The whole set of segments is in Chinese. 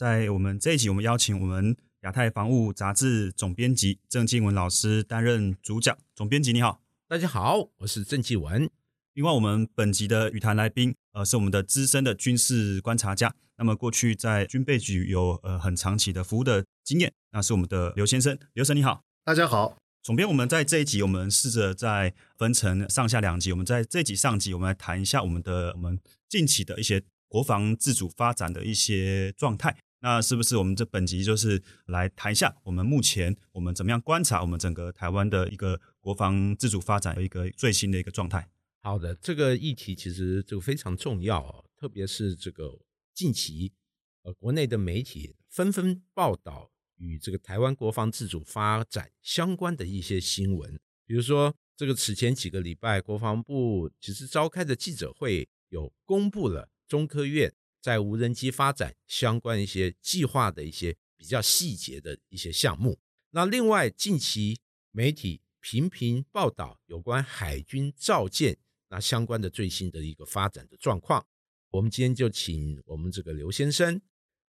在我们这一集，我们邀请我们亚太防务杂志总编辑郑继文老师担任主讲。总编辑你好，大家好，我是郑继文。另外，我们本集的语坛来宾，呃，是我们的资深的军事观察家。那么，过去在军备局有呃很长期的服务的经验，那是我们的刘先生。刘生你好，大家好。总编，我们在这一集，我们试着在分成上下两集。我们在这集上集，我们来谈一下我们的我们近期的一些国防自主发展的一些状态。那是不是我们这本集就是来谈一下我们目前我们怎么样观察我们整个台湾的一个国防自主发展的一个最新的一个状态？好的，这个议题其实就非常重要，特别是这个近期呃国内的媒体纷纷报道与这个台湾国防自主发展相关的一些新闻，比如说这个此前几个礼拜国防部其实召开的记者会有公布了中科院。在无人机发展相关一些计划的一些比较细节的一些项目。那另外，近期媒体频频报道有关海军造舰那相关的最新的一个发展的状况。我们今天就请我们这个刘先生，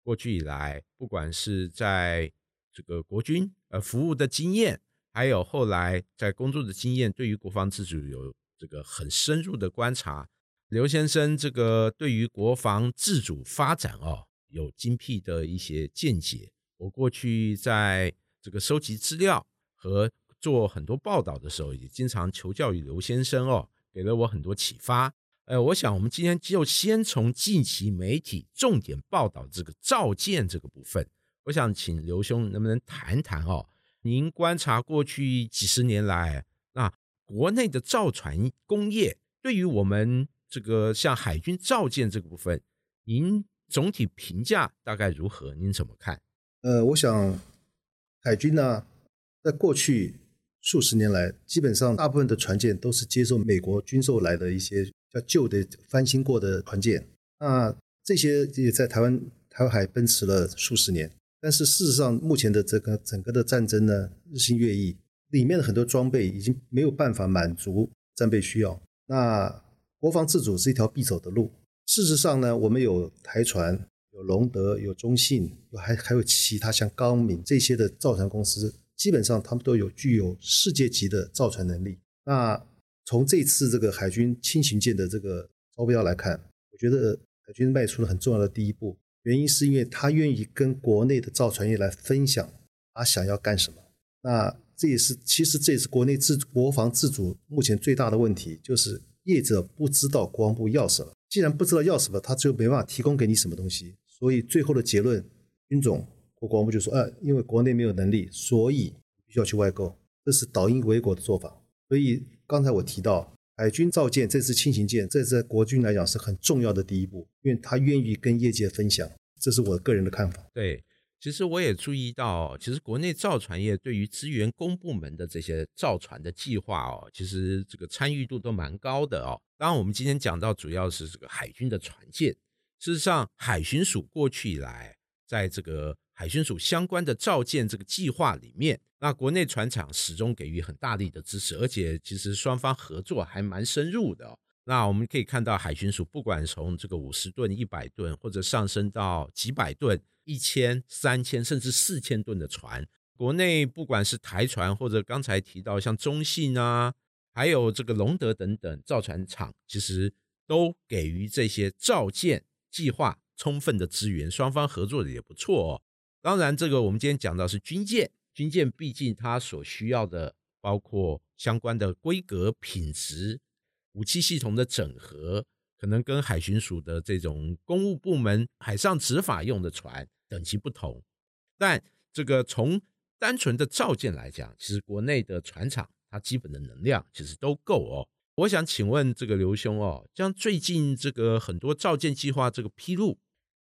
过去以来不管是在这个国军呃服务的经验，还有后来在工作的经验，对于国防自主有这个很深入的观察。刘先生，这个对于国防自主发展哦，有精辟的一些见解。我过去在这个收集资料和做很多报道的时候，也经常求教于刘先生哦，给了我很多启发。呃，我想我们今天就先从近期媒体重点报道这个造舰这个部分，我想请刘兄能不能谈谈哦？您观察过去几十年来，那国内的造船工业对于我们。这个像海军造舰这个部分，您总体评价大概如何？您怎么看？呃，我想海军呢，在过去数十年来，基本上大部分的船舰都是接受美国军售来的一些较旧的翻新过的船舰。那这些也在台湾台湾海奔驰了数十年。但是事实上，目前的这个整个的战争呢，日新月异，里面的很多装备已经没有办法满足战备需要。那国防自主是一条必走的路。事实上呢，我们有台船，有隆德，有中信，还还有其他像高敏这些的造船公司，基本上他们都有具有世界级的造船能力。那从这次这个海军轻型舰的这个招标来看，我觉得海军迈出了很重要的第一步。原因是因为他愿意跟国内的造船业来分享他想要干什么。那这也是其实这也是国内自国防自主目前最大的问题，就是。业者不知道国防部要什么，既然不知道要什么，他就没办法提供给你什么东西。所以最后的结论，军总国防部就说：“呃，因为国内没有能力，所以必须要去外购。”这是倒因为果的做法。所以刚才我提到海军造舰这次轻型舰，这在国军来讲是很重要的第一步，因为他愿意跟业界分享。这是我个人的看法。对。其实我也注意到，其实国内造船业对于支援公部门的这些造船的计划哦，其实这个参与度都蛮高的哦。当然，我们今天讲到主要是这个海军的船舰。事实上，海巡署过去以来，在这个海巡署相关的造舰这个计划里面，那国内船厂始终给予很大力的支持，而且其实双方合作还蛮深入的。那我们可以看到，海巡署不管从这个五十吨、一百吨，或者上升到几百吨。一千、三千甚至四千吨的船，国内不管是台船或者刚才提到像中信啊，还有这个龙德等等造船厂，其实都给予这些造舰计划充分的资源，双方合作的也不错哦。当然，这个我们今天讲到是军舰，军舰毕竟它所需要的包括相关的规格、品质、武器系统的整合，可能跟海巡署的这种公务部门海上执法用的船。等级不同，但这个从单纯的造舰来讲，其实国内的船厂它基本的能量其实都够哦。我想请问这个刘兄哦，像最近这个很多造舰计划这个披露，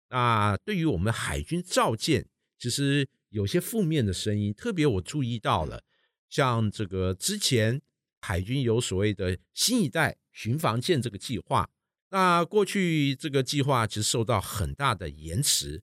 那对于我们海军造舰，其实有些负面的声音，特别我注意到了，像这个之前海军有所谓的新一代巡防舰这个计划，那过去这个计划其实受到很大的延迟。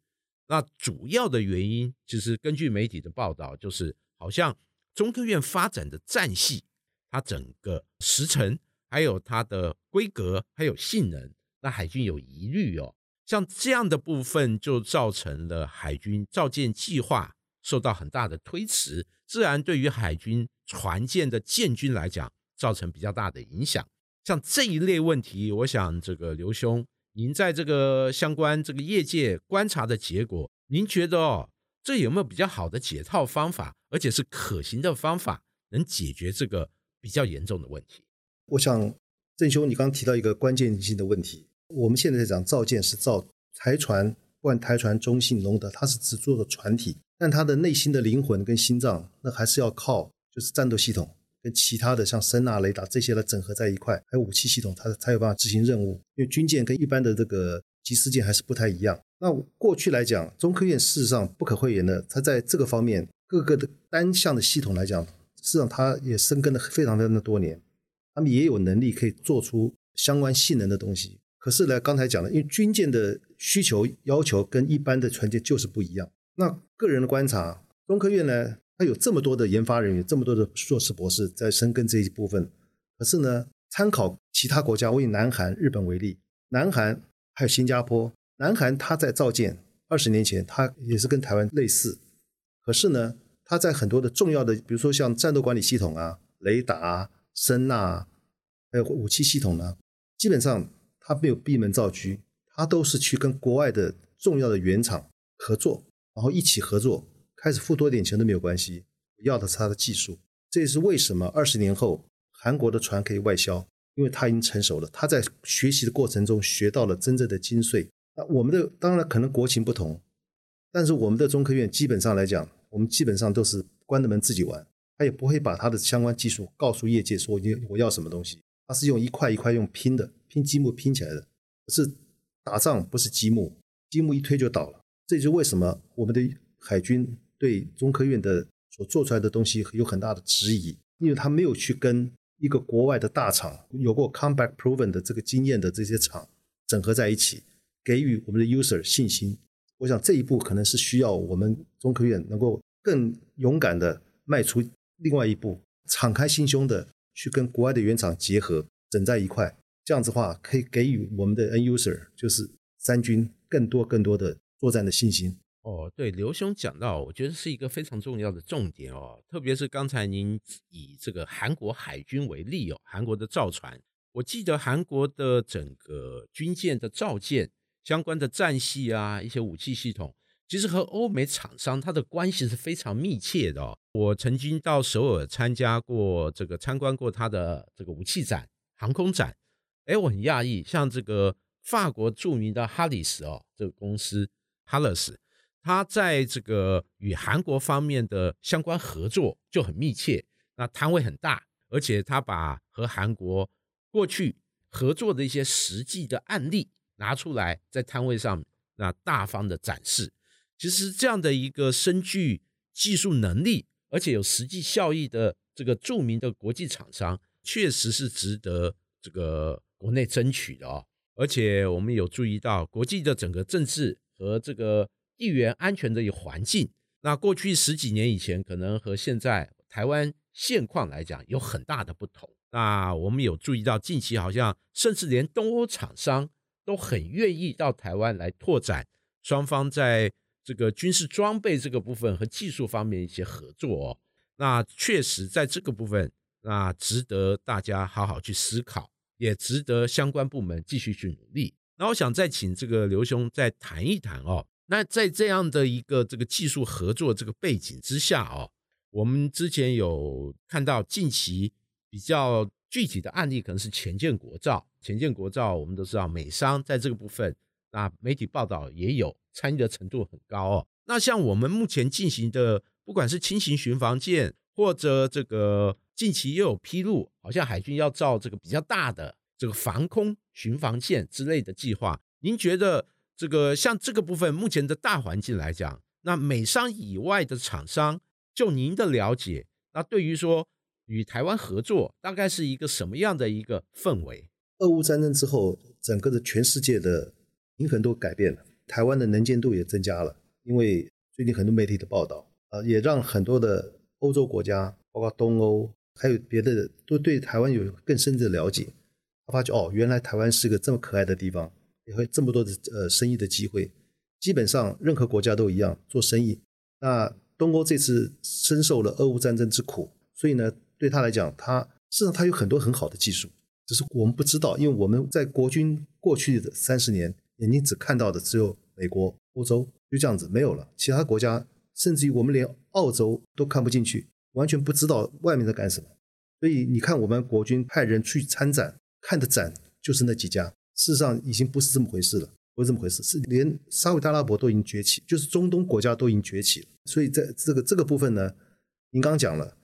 那主要的原因，其实根据媒体的报道，就是好像中科院发展的战系，它整个时程，还有它的规格，还有性能，那海军有疑虑哦。像这样的部分，就造成了海军造舰计划受到很大的推迟，自然对于海军船舰的建军来讲，造成比较大的影响。像这一类问题，我想这个刘兄，您在这个相关这个业界观察的结果，您觉得哦，这有没有比较好的解套方法，而且是可行的方法，能解决这个比较严重的问题？我想，郑兄，你刚提到一个关键性的问题。我们现在在讲造舰是造台船，不管台船、中信、龙德，它是只做的船体，但它的内心的灵魂跟心脏，那还是要靠就是战斗系统跟其他的像声呐、雷达这些来整合在一块，还有武器系统，它才有办法执行任务。因为军舰跟一般的这个集思舰还是不太一样。那过去来讲，中科院事实上不可讳言的，它在这个方面各个的单项的系统来讲，事实上它也深耕了非常非常的多年，他们也有能力可以做出相关性能的东西。可是呢，刚才讲了，因为军舰的需求要求跟一般的船舰就是不一样。那个人的观察，中科院呢，他有这么多的研发人员，这么多的硕士博士在深耕这一部分。可是呢，参考其他国家，我以南韩、日本为例，南韩还有新加坡，南韩它在造舰二十年前，它也是跟台湾类似。可是呢，它在很多的重要的，比如说像战斗管理系统啊、雷达、声呐，还有武器系统呢，基本上。他没有闭门造车，他都是去跟国外的重要的原厂合作，然后一起合作，开始付多点钱都没有关系，要的是他的技术。这也是为什么二十年后韩国的船可以外销，因为他已经成熟了，他在学习的过程中学到了真正的精髓。那我们的当然可能国情不同，但是我们的中科院基本上来讲，我们基本上都是关着门自己玩，他也不会把他的相关技术告诉业界说你我要什么东西，他是用一块一块用拼的。拼积木拼起来的，是打仗不是积木，积木一推就倒了。这就是为什么我们的海军对中科院的所做出来的东西有很大的质疑，因为他没有去跟一个国外的大厂有过 comeback proven 的这个经验的这些厂整合在一起，给予我们的 user 信心。我想这一步可能是需要我们中科院能够更勇敢的迈出另外一步，敞开心胸的去跟国外的原厂结合，整在一块。这样子的话，可以给予我们的 N user，就是三军更多更多的作战的信心。哦，对，刘兄讲到，我觉得是一个非常重要的重点哦。特别是刚才您以这个韩国海军为例哦，韩国的造船，我记得韩国的整个军舰的造舰相关的战系啊，一些武器系统，其实和欧美厂商它的关系是非常密切的。哦我曾经到首尔参加过这个参观过它的这个武器展、航空展。哎，我很讶异，像这个法国著名的哈里斯哦，这个公司哈勒斯，他在这个与韩国方面的相关合作就很密切，那摊位很大，而且他把和韩国过去合作的一些实际的案例拿出来，在摊位上那大方的展示。其实这样的一个深具技术能力，而且有实际效益的这个著名的国际厂商，确实是值得这个。国内争取的哦，而且我们有注意到国际的整个政治和这个地缘安全的一个环境。那过去十几年以前，可能和现在台湾现况来讲有很大的不同。那我们有注意到近期好像甚至连东欧厂商都很愿意到台湾来拓展双方在这个军事装备这个部分和技术方面一些合作哦。那确实在这个部分，那值得大家好好去思考。也值得相关部门继续去努力。那我想再请这个刘兄再谈一谈哦。那在这样的一个这个技术合作这个背景之下哦，我们之前有看到近期比较具体的案例，可能是前建国造。前建国造我们都知道，美商在这个部分，那媒体报道也有参与的程度很高哦。那像我们目前进行的，不管是轻型巡防舰或者这个。近期又有披露，好像海军要造这个比较大的这个防空巡防舰之类的计划。您觉得这个像这个部分，目前的大环境来讲，那美商以外的厂商，就您的了解，那对于说与台湾合作，大概是一个什么样的一个氛围？俄乌战争之后，整个的全世界的平衡都改变了，台湾的能见度也增加了。因为最近很多媒体的报道，啊，也让很多的欧洲国家，包括东欧，还有别的，都对台湾有更深的了解。他发觉哦，原来台湾是个这么可爱的地方，也会这么多的呃生意的机会。基本上任何国家都一样做生意。那东欧这次深受了俄乌战争之苦，所以呢，对他来讲，他事实上他有很多很好的技术，只是我们不知道，因为我们在国军过去的三十年，眼睛只看到的只有美国、欧洲，就这样子没有了。其他国家，甚至于我们连澳洲都看不进去，完全不知道外面在干什么。所以你看，我们国军派人去参展，看的展就是那几家，事实上已经不是这么回事了。不是这么回事，是连沙特阿拉伯都已经崛起，就是中东国家都已经崛起了。所以在这个这个部分呢，您刚刚讲了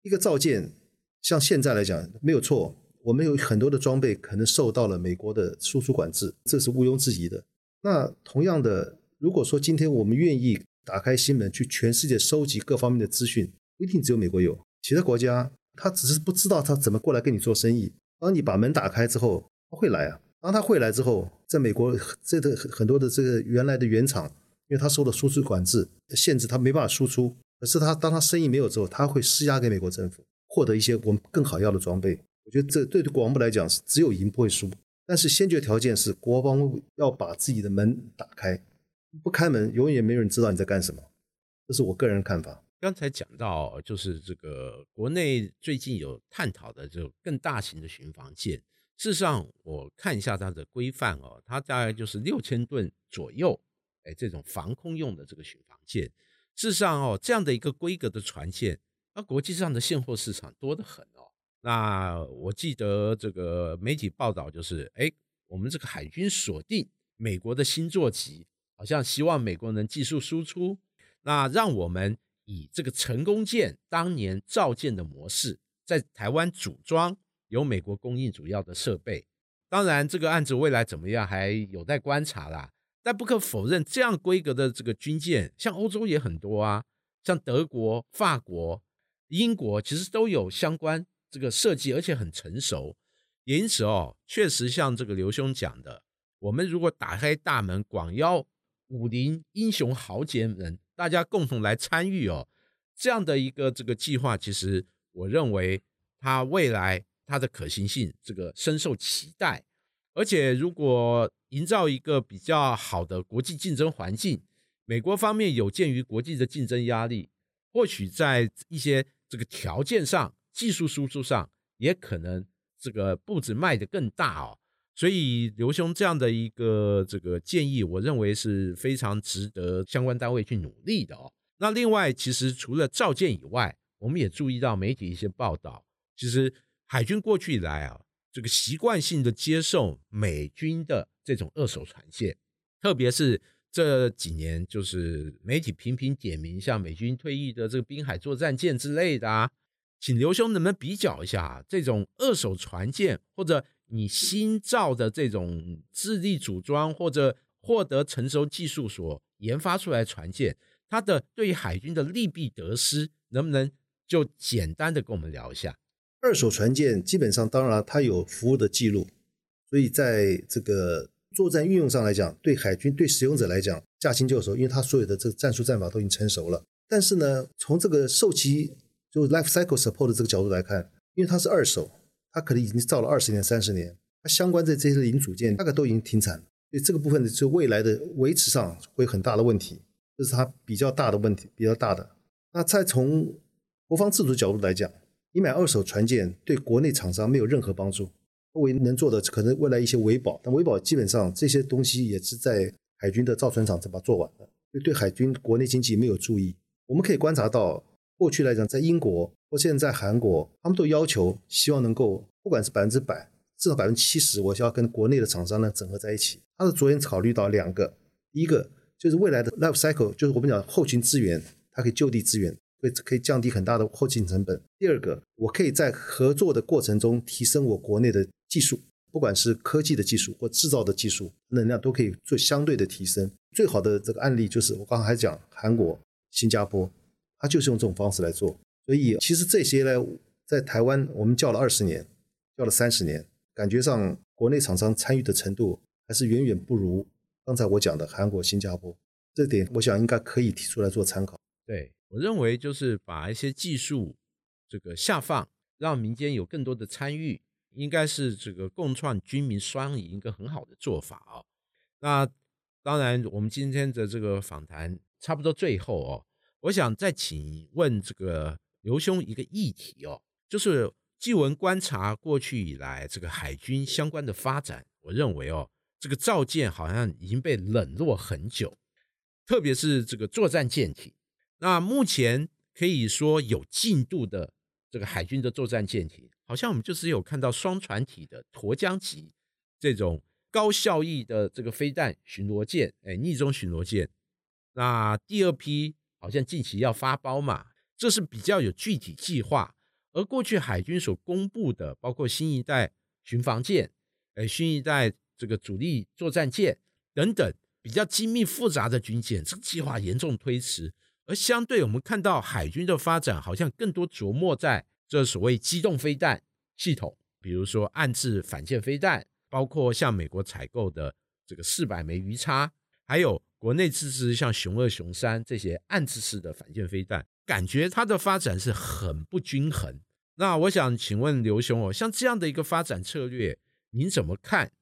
一个造舰，像现在来讲没有错，我们有很多的装备可能受到了美国的输出管制，这是毋庸置疑的。那同样的，如果说今天我们愿意打开心门去全世界收集各方面的资讯，不一定只有美国有，其他国家他只是不知道他怎么过来跟你做生意。当你把门打开之后，他会来啊。当他会来之后，在美国这个很多的这个原来的原厂，因为他受了输出管制限制，他没办法输出。可是他当他生意没有之后，他会施压给美国政府，获得一些我们更好要的装备。我觉得这对国防部来讲是只有赢不会输。但是先决条件是国防部要把自己的门打开，不开门永远没有人知道你在干什么。这是我个人看法。刚才讲到就是这个国内最近有探讨的这种更大型的巡防舰。事实上，我看一下它的规范哦，它大概就是六千吨左右，哎，这种防空用的这个巡防舰。事实上哦，这样的一个规格的船舰，那国际上的现货市场多得很哦。那我记得这个媒体报道就是，哎，我们这个海军锁定美国的新座级，好像希望美国能技术输出，那让我们以这个成功舰当年造舰的模式，在台湾组装。由美国供应主要的设备，当然这个案子未来怎么样还有待观察啦。但不可否认，这样规格的这个军舰，像欧洲也很多啊，像德国、法国、英国，其实都有相关这个设计，而且很成熟。也因此哦，确实像这个刘兄讲的，我们如果打开大门，广邀武林英雄豪杰们，大家共同来参与哦，这样的一个这个计划，其实我认为它未来。它的可行性，这个深受期待，而且如果营造一个比较好的国际竞争环境，美国方面有鉴于国际的竞争压力，或许在一些这个条件上、技术输出上，也可能这个步子迈得更大哦。所以刘兄这样的一个这个建议，我认为是非常值得相关单位去努力的哦。那另外，其实除了造舰以外，我们也注意到媒体一些报道，其实。海军过去以来啊，这个习惯性的接受美军的这种二手船舰，特别是这几年，就是媒体频频点名，像美军退役的这个滨海作战舰之类的啊，请刘兄能不能比较一下这种二手船舰，或者你新造的这种自力组装或者获得成熟技术所研发出来船舰，它的对于海军的利弊得失，能不能就简单的跟我们聊一下？二手船舰基本上，当然它有服务的记录，所以在这个作战运用上来讲，对海军对使用者来讲驾轻就熟，因为它所有的这个战术战法都已经成熟了。但是呢，从这个受其就 life cycle support 的这个角度来看，因为它是二手，它可能已经造了二十年、三十年，它相关的这些零组件大概都已经停产了，所以这个部分的，就未来的维持上会有很大的问题，这是它比较大的问题，比较大的。那再从国防自主角度来讲。你买二手船舰对国内厂商没有任何帮助，唯一能做的可能未来一些维保，但维保基本上这些东西也是在海军的造船厂才把它做完的，就对海军国内经济没有注意。我们可以观察到，过去来讲，在英国或现在韩国，他们都要求希望能够不管是百分之百，至少百分之七十，我需要跟国内的厂商呢整合在一起。他是着眼考虑到两个，一个就是未来的 life cycle，就是我们讲后勤资源，它可以就地支援。会可以降低很大的后勤成本。第二个，我可以在合作的过程中提升我国内的技术，不管是科技的技术或制造的技术，能量都可以做相对的提升。最好的这个案例就是我刚才还讲韩国、新加坡，它就是用这种方式来做。所以其实这些呢，在台湾我们叫了二十年，叫了三十年，感觉上国内厂商参与的程度还是远远不如刚才我讲的韩国、新加坡。这点我想应该可以提出来做参考。对我认为就是把一些技术这个下放，让民间有更多的参与，应该是这个共创军民双赢一个很好的做法哦。那当然，我们今天的这个访谈差不多最后哦，我想再请问这个刘兄一个议题哦，就是纪文观察过去以来这个海军相关的发展，我认为哦，这个造舰好像已经被冷落很久。特别是这个作战舰艇，那目前可以说有进度的这个海军的作战舰艇，好像我们就只有看到双船体的沱江级这种高效益的这个飞弹巡逻舰，哎，逆中巡逻舰。那第二批好像近期要发包嘛，这是比较有具体计划。而过去海军所公布的，包括新一代巡防舰，哎，新一代这个主力作战舰等等。比较精密复杂的军舰，这个计划严重推迟。而相对我们看到海军的发展，好像更多琢磨在这所谓机动飞弹系统，比如说暗制反舰飞弹，包括像美国采购的这个四百枚鱼叉，还有国内自制像熊二、熊三这些暗制式的反舰飞弹，感觉它的发展是很不均衡。那我想请问刘兄哦，像这样的一个发展策略，您怎么看？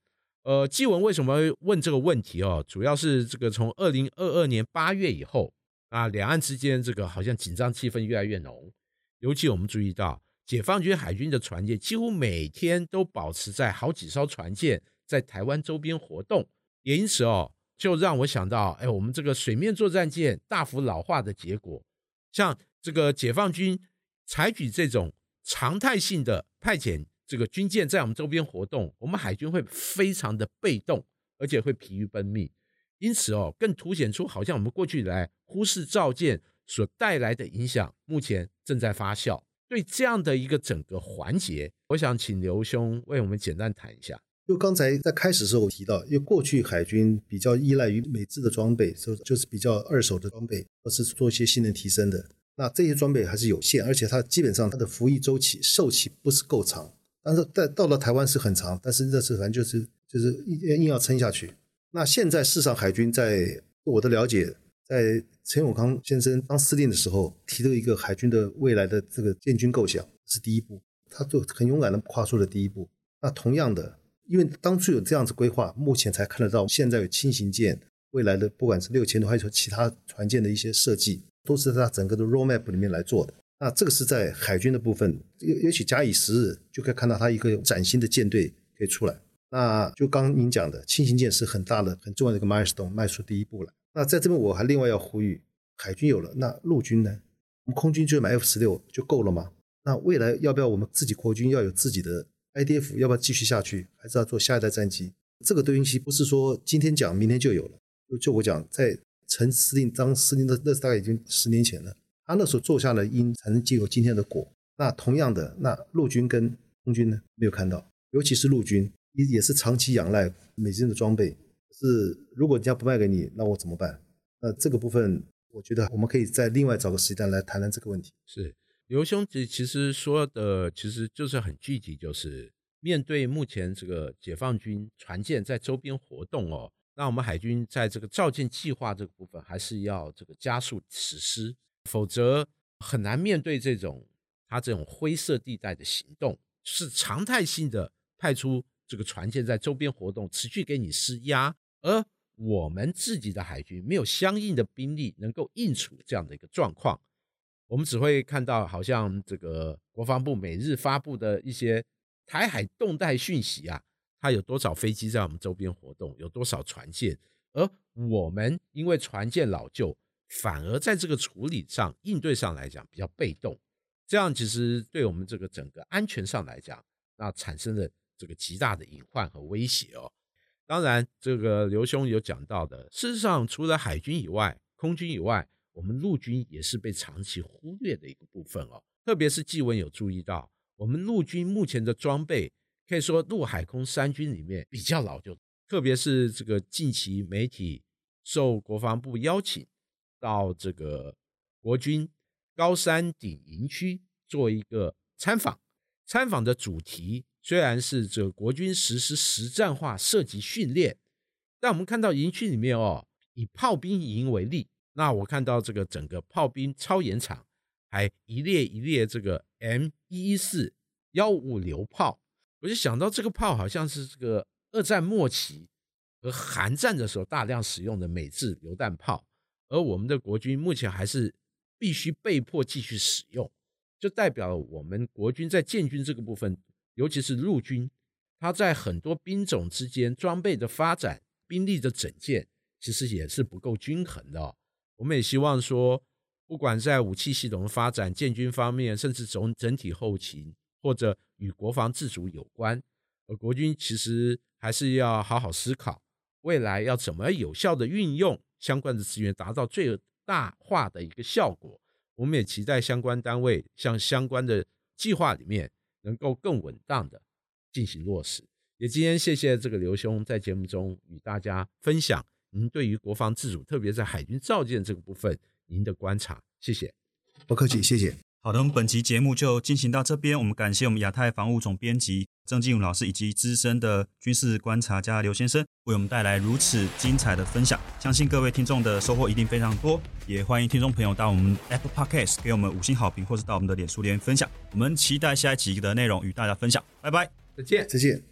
呃，纪文为什么问这个问题哦？主要是这个从二零二二年八月以后啊，两岸之间这个好像紧张气氛越来越浓。尤其我们注意到，解放军海军的船舰几乎每天都保持在好几艘船舰在台湾周边活动，也因此哦，就让我想到，哎，我们这个水面作战舰大幅老化的结果，像这个解放军采取这种常态性的派遣。这个军舰在我们周边活动，我们海军会非常的被动，而且会疲于奔命。因此哦，更凸显出好像我们过去以来忽视造舰所带来的影响，目前正在发酵。对这样的一个整个环节，我想请刘兄为我们简单谈一下。就刚才在开始时候提到，因为过去海军比较依赖于美制的装备，就就是比较二手的装备，或是做一些性能提升的。那这些装备还是有限，而且它基本上它的服役周期、寿期不是够长。但是在到了台湾是很长，但是这次反正就是就是硬硬要撑下去。那现在世上海军在我的了解，在陈永康先生当司令的时候提的一个海军的未来的这个建军构想是第一步，他就很勇敢的跨出了第一步。那同样的，因为当初有这样子规划，目前才看得到现在有轻型舰未来的不管是六千多还是其他船舰的一些设计，都是在他整个的 roadmap 里面来做的。那这个是在海军的部分，也也许假以时日，就可以看到它一个崭新的舰队可以出来。那就刚您讲的轻型舰是很大的、很重要的一个 milestone，迈出第一步了。那在这边我还另外要呼吁，海军有了，那陆军呢？我们空军就买 F 十六就够了吗？那未来要不要我们自己国军要有自己的 IDF？要不要继续下去？还是要做下一代战机？这个对应期不是说今天讲明天就有了。就我讲，在陈司令当司令的那是大概已经十年前了。他那时候做下了因，才能结有今天的果。那同样的，那陆军跟空军呢，没有看到，尤其是陆军也也是长期仰赖美军的装备。是如果人家不卖给你，那我怎么办？那这个部分，我觉得我们可以再另外找个时间来谈谈这个问题。是刘兄其其实说的，其实就是很具体，就是面对目前这个解放军船舰在周边活动哦，那我们海军在这个造舰计划这个部分，还是要这个加速实施。否则很难面对这种他这种灰色地带的行动，是常态性的派出这个船舰在周边活动，持续给你施压，而我们自己的海军没有相应的兵力能够应处这样的一个状况，我们只会看到好像这个国防部每日发布的一些台海动态讯息啊，它有多少飞机在我们周边活动，有多少船舰，而我们因为船舰老旧。反而在这个处理上、应对上来讲比较被动，这样其实对我们这个整个安全上来讲，那产生了这个极大的隐患和威胁哦。当然，这个刘兄有讲到的，事实上除了海军以外，空军以外，我们陆军也是被长期忽略的一个部分哦。特别是纪文有注意到，我们陆军目前的装备可以说陆海空三军里面比较老旧，特别是这个近期媒体。受国防部邀请到这个国军高山顶营区做一个参访。参访的主题虽然是这国军实施实战化射击训练，但我们看到营区里面哦，以炮兵营为例，那我看到这个整个炮兵操演场还一列一列这个 M 一四幺五榴炮，我就想到这个炮好像是这个二战末期和韩战的时候大量使用的美制榴弹炮，而我们的国军目前还是必须被迫继续使用。就代表我们国军在建军这个部分，尤其是陆军，它在很多兵种之间装备的发展、兵力的整建，其实也是不够均衡的。我们也希望说，不管在武器系统的发展、建军方面，甚至从整体后勤或者与国防自主有关，而国军其实还是要好好思考，未来要怎么有效的运用相关的资源，达到最大化的一个效果。我们也期待相关单位向相关的计划里面能够更稳当的进行落实。也今天谢谢这个刘兄在节目中与大家分享您对于国防自主，特别在海军造舰这个部分您的观察。谢谢，不客气，谢谢。好的，我们本期节目就进行到这边。我们感谢我们亚太防务总编辑郑进武老师以及资深的军事观察家刘先生为我们带来如此精彩的分享，相信各位听众的收获一定非常多。也欢迎听众朋友到我们 Apple Podcast 给我们五星好评，或是到我们的脸书留言分享。我们期待下一集的内容与大家分享。拜拜，再见，再见。